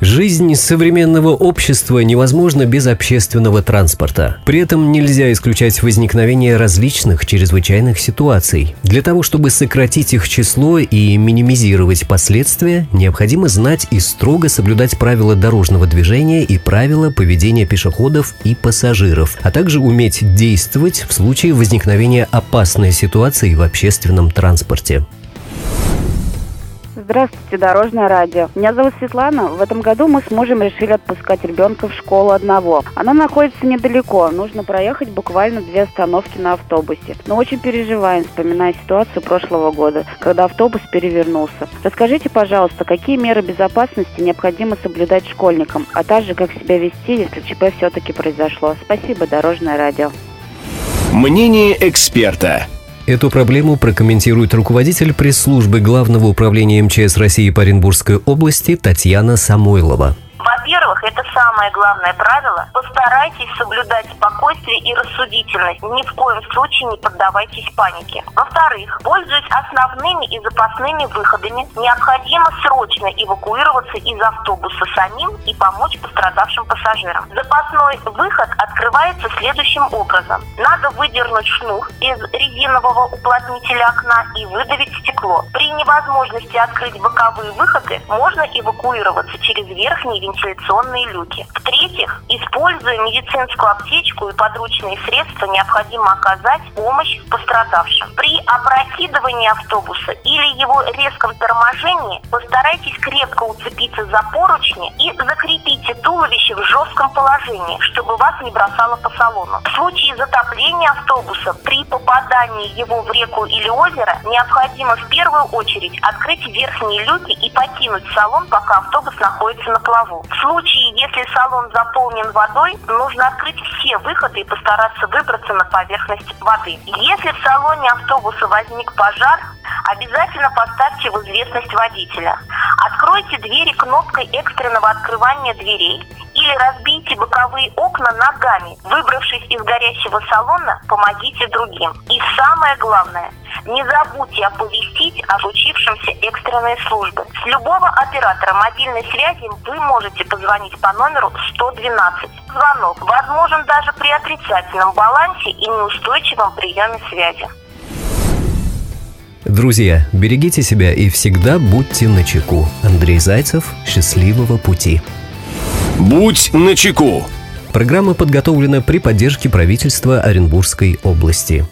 Жизнь современного общества невозможна без общественного транспорта. При этом нельзя исключать возникновение различных чрезвычайных ситуаций. Для того, чтобы сократить их число и минимизировать последствия, необходимо знать и строго соблюдать правила дорожного движения и правила поведения пешеходов и пассажиров, а также уметь действовать в случае возникновения опасной ситуации в общественном транспорте. Здравствуйте, Дорожное радио. Меня зовут Светлана. В этом году мы с мужем решили отпускать ребенка в школу одного. Она находится недалеко. Нужно проехать буквально две остановки на автобусе. Но очень переживаем, вспоминая ситуацию прошлого года, когда автобус перевернулся. Расскажите, пожалуйста, какие меры безопасности необходимо соблюдать школьникам, а также как себя вести, если ЧП все-таки произошло. Спасибо, Дорожное радио. Мнение эксперта. Эту проблему прокомментирует руководитель пресс-службы Главного управления МЧС России по Оренбургской области Татьяна Самойлова. Во-первых, это самое главное правило. Постарайтесь соблюдать спокойствие и рассудительность. Ни в коем случае не поддавайтесь панике. Во-вторых, пользуясь основными и запасными выходами, необходимо срочно эвакуироваться из автобуса самим и помочь пострадавшим пассажирам. Запасной выход открывается следующим образом. Надо выдернуть шнур из резинового уплотнителя окна и выдавить стекло. При невозможности открыть боковые выходы можно эвакуироваться через верхний вентиляционные люки. В-третьих, используя медицинскую аптечку и подручные средства, необходимо оказать помощь пострадавшим. При опрокидывании автобуса или его резком торможении постарайтесь крепко уцепиться за поручни и закрепите туловище в жестком положении, чтобы вас не бросало по салону. В случае затопления автобуса при попадании его в реку или озеро необходимо в первую очередь открыть верхние люки и покинуть салон, пока автобус находится на плаву. В случае, если салон заполнен водой, нужно открыть все выходы и постараться выбраться на поверхность воды. Если в салоне автобуса возник пожар, обязательно поставьте в известность водителя. Откройте двери кнопкой экстренного открывания дверей или разбейте боковые окна ногами. Выбравшись из горящего салона, помогите другим. И самое главное, не забудьте оповестить о случившемся экстренной службы. С любого оператора мобильной связи вы можете позвонить по номеру 112. Звонок возможен даже при отрицательном балансе и неустойчивом приеме связи. Друзья, берегите себя и всегда будьте начеку. Андрей Зайцев, счастливого пути. Будь начеку. Программа подготовлена при поддержке правительства Оренбургской области.